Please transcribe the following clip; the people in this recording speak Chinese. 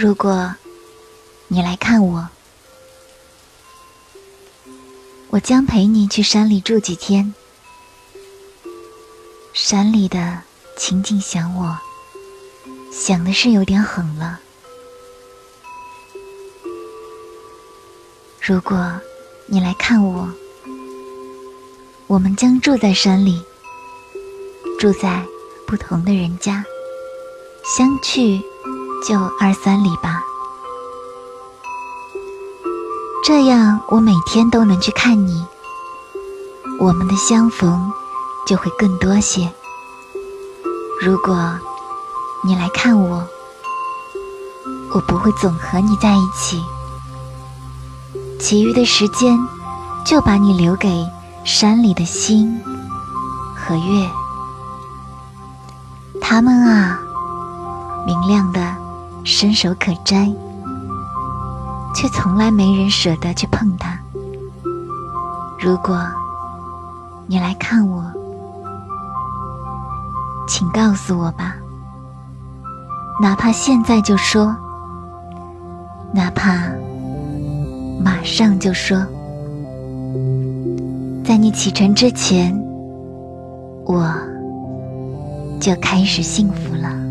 如果你来看我，我将陪你去山里住几天。山里的情景想我，想的是有点狠了。如果你来看我，我们将住在山里，住在不同的人家，相去就二三里吧。这样我每天都能去看你，我们的相逢就会更多些。如果你来看我，我不会总和你在一起，其余的时间就把你留给山里的星和月。它们啊，明亮的，伸手可摘，却从来没人舍得去碰它。如果你来看我，请告诉我吧，哪怕现在就说，哪怕马上就说，在你启程之前，我就开始幸福了。